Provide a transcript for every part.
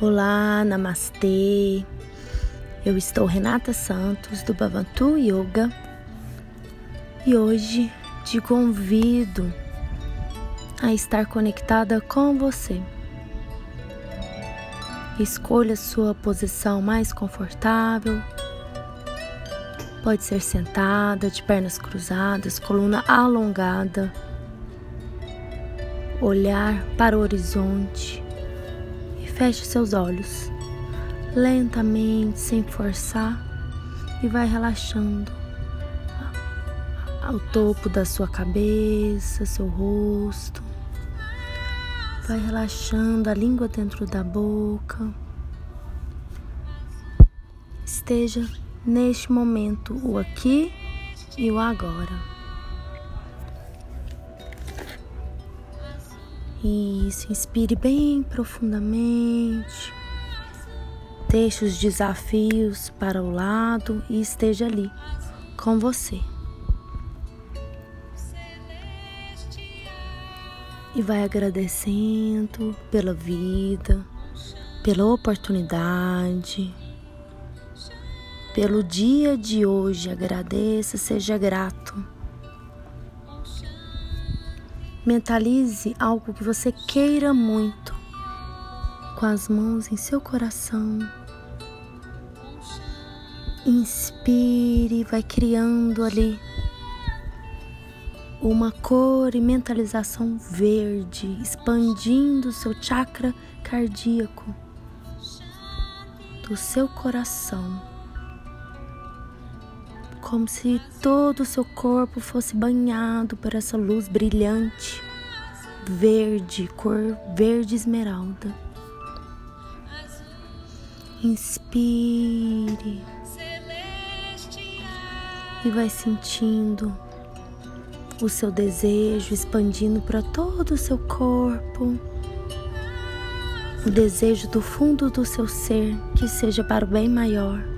Olá, namastê. Eu estou Renata Santos do Bhavantu Yoga e hoje te convido a estar conectada com você. Escolha sua posição mais confortável. Pode ser sentada, de pernas cruzadas, coluna alongada. Olhar para o horizonte Feche seus olhos lentamente, sem forçar, e vai relaxando ao topo da sua cabeça, seu rosto. Vai relaxando a língua dentro da boca. Esteja neste momento, o aqui e o agora. Isso, inspire bem profundamente. Deixe os desafios para o lado e esteja ali com você. E vai agradecendo pela vida, pela oportunidade, pelo dia de hoje. Agradeça, seja grato. Mentalize algo que você queira muito com as mãos em seu coração. Inspire, vai criando ali uma cor e mentalização verde, expandindo seu chakra cardíaco do seu coração, como se todo o seu corpo fosse banhado por essa luz brilhante verde, cor verde esmeralda. Inspire e vai sentindo o seu desejo expandindo para todo o seu corpo. O desejo do fundo do seu ser que seja para o bem maior.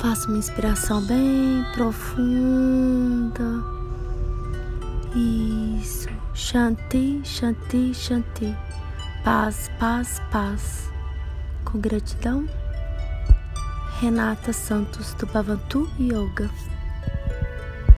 Faça uma inspiração bem profunda. Isso. Shanti, Shanti, Shanti. Paz, paz, paz. Com gratidão. Renata Santos do Yoga.